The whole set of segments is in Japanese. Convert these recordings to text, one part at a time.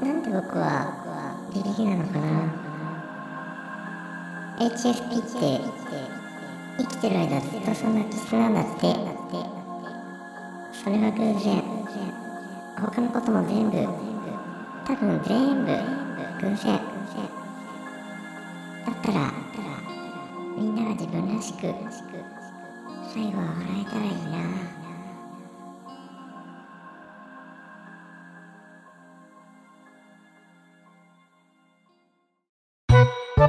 なんで僕はビビリなのかな。HSP って生きてる間ずっとそんな気質なんだって。それは偶然。他のことも全部。多分全部偶然。だったらみんなが自分らしく最後は笑えたらいいな。は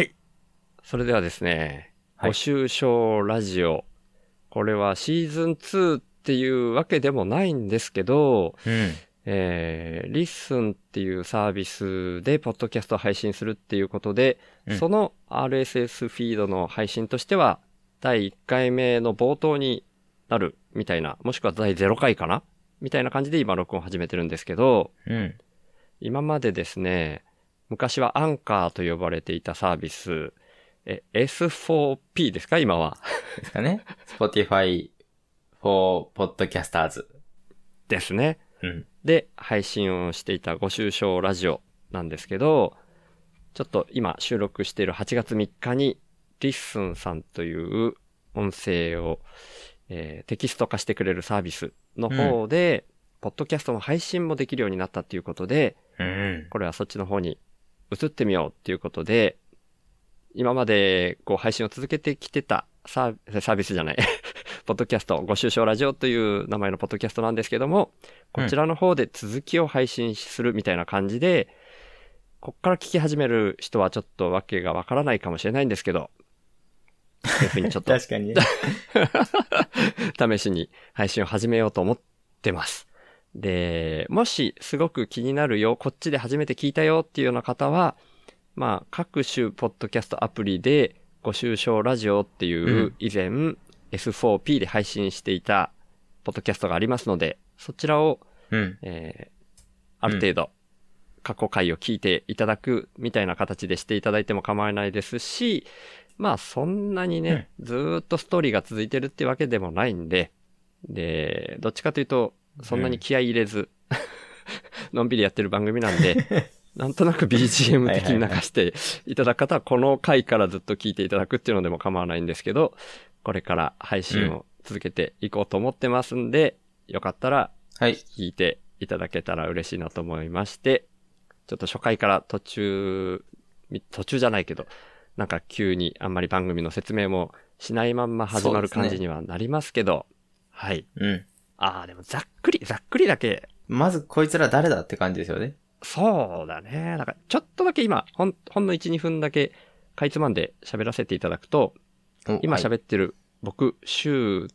い。それではですね、はい続ごシュウ笑ラジオ。これはシーズン2っていうわけでもないんですけど、うん。えー、リッスンっていうサービスでポッドキャストを配信するっていうことで、うんその RSS フィードの配信としては、第1回目の冒頭になるみたいな、もしくは第0回かな？みたいな感じで今録音を始めてるんですけど、うん。今までですね、昔はアンカーと呼ばれていたサービス、え、S4P ですか？今は。ですかね。Spotify for Podcasters。ですね。うん。で、配信をしていたご愁傷ラジオなんですけど、ちょっと今収録している8月3日に、リッスンさんという音声を、えーテキスト化してくれるサービスの方で、ポッドキャストの配信もできるようになったっていうことで、うん。これはそっちの方に移ってみようっていうことで、今までこう配信を続けてきてたサーサービスじゃない、ポッドキャスト、ごシュウ笑ラジオという名前のポッドキャストなんですけども、こちらの方で続きを配信するみたいな感じで、こっから聞き始める人はちょっとわけがわからないかもしれないんですけど、いうふうにちょっと確かにね。試しに配信を始めようと思ってます。で、もしすごく気になるよ、こっちで初めて聞いたよっていうような方は、まあ、各種ポッドキャストアプリで、ご愁傷ラジオっていううん以前、S4P で配信していたポッドキャストがありますので、そちらを、うん。えーある程度、過去回を聞いていただくみたいな形でしていただいても構わないですし、まあそんなにね、ずーっとストーリーが続いてるってわけでもないんで、で、どっちかというと、そんなに気合い入れず、のんびりやってる番組なんで、なんとなく BGM 的に流していただく方は、この回からずっと聞いていただくっていうのでも構わないんですけど、これから配信を続けていこうと思ってますんで、よかったらはい。聞いていただけたら嬉しいなと思いまして、ちょっと初回から途中、み途中じゃないけど、なんか急にあんまり番組の説明もしないまんま始まる感じにはなりますけど、はい。うん。ああ、でもざっくり、ざっくりだけ、まずこいつら誰だって感じですよね。そうだね。なんかちょっとだけ今、ほん、ほんの1、2分だけ、かいつまんで喋らせていただくと、今はい喋ってる僕、シューっ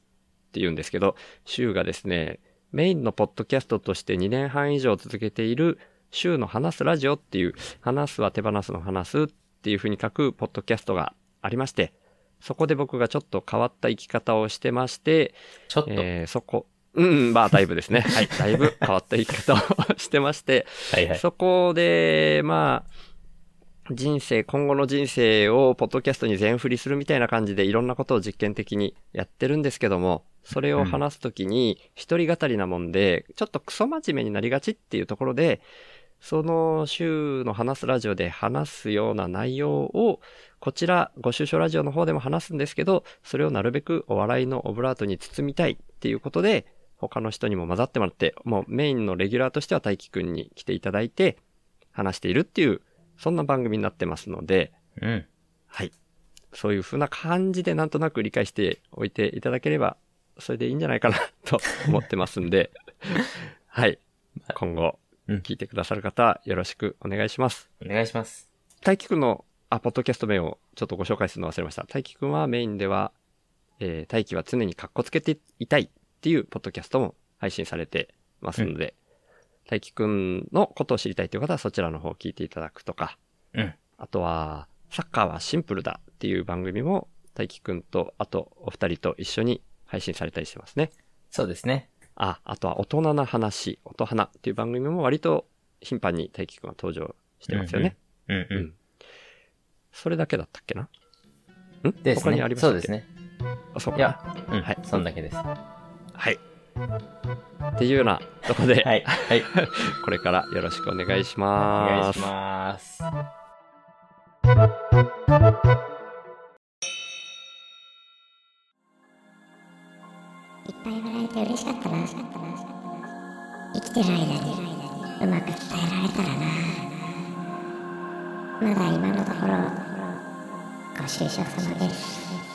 て言うんですけど、シューがですね、メインのポッドキャストとして2年半以上続けている、シューの話すラジオっていう、話すは手放すの話すっていう風に書くポッドキャストがありまして、そこで僕がちょっと変わった生き方をしてまして、ちょっと。えーそこ、うんうん、まあ、だいぶですね。はい、だいぶ変わった生き方をしてまして、はいはい。そこで、まあ、人生、今後の人生をポッドキャストに全振りするみたいな感じでいろんなことを実験的にやってるんですけども、それを話すときに一人語りなもんで、ちょっとクソ真面目になりがちっていうところで、その週の話すラジオで話すような内容を、こちら、ご愁傷ラジオの方でも話すんですけど、それをなるべくお笑いのオブラートに包みたいっていうことで、他の人にも混ざってもらって、もうメインのレギュラーとしては大輝くんに来ていただいて、話しているっていう、そんな番組になってますので、うん。はい。そういう風な感じでなんとなく理解しておいていただければ、それでいいんじゃないかなと思ってますんで、はい。今後、うん聞いてくださる方、よろしくお願いします。お願いします。大輝くんの、あ、ポッドキャスト名をちょっとご紹介するの忘れました。大輝くんはメインでは、えー、大輝は常に格好つけていたいっていうポッドキャストも配信されてますので、大輝くんのことを知りたいという方はそちらの方を聞いていただくとか、うん。あとは、サッカーはシンプルだっていう番組も、大輝くんと、あとお二人と一緒に配信されたりしてますね。そうですね。あ、あとは大人な話、音花っていう番組も割と頻繁に大輝くんは登場してますよね。うんううんん。それだけだったっけな？ん？ですね。他にありましたっけ？そうですね。あそうかいや、うん、はいそんだけです。ははい。っていうようなとこで、い。はい。これからよろしくお願いしおます。願いします。いっぱい笑えて嬉しかったな。生きてる間にうまく伝えられたらな。まだ今のところご愁傷様です。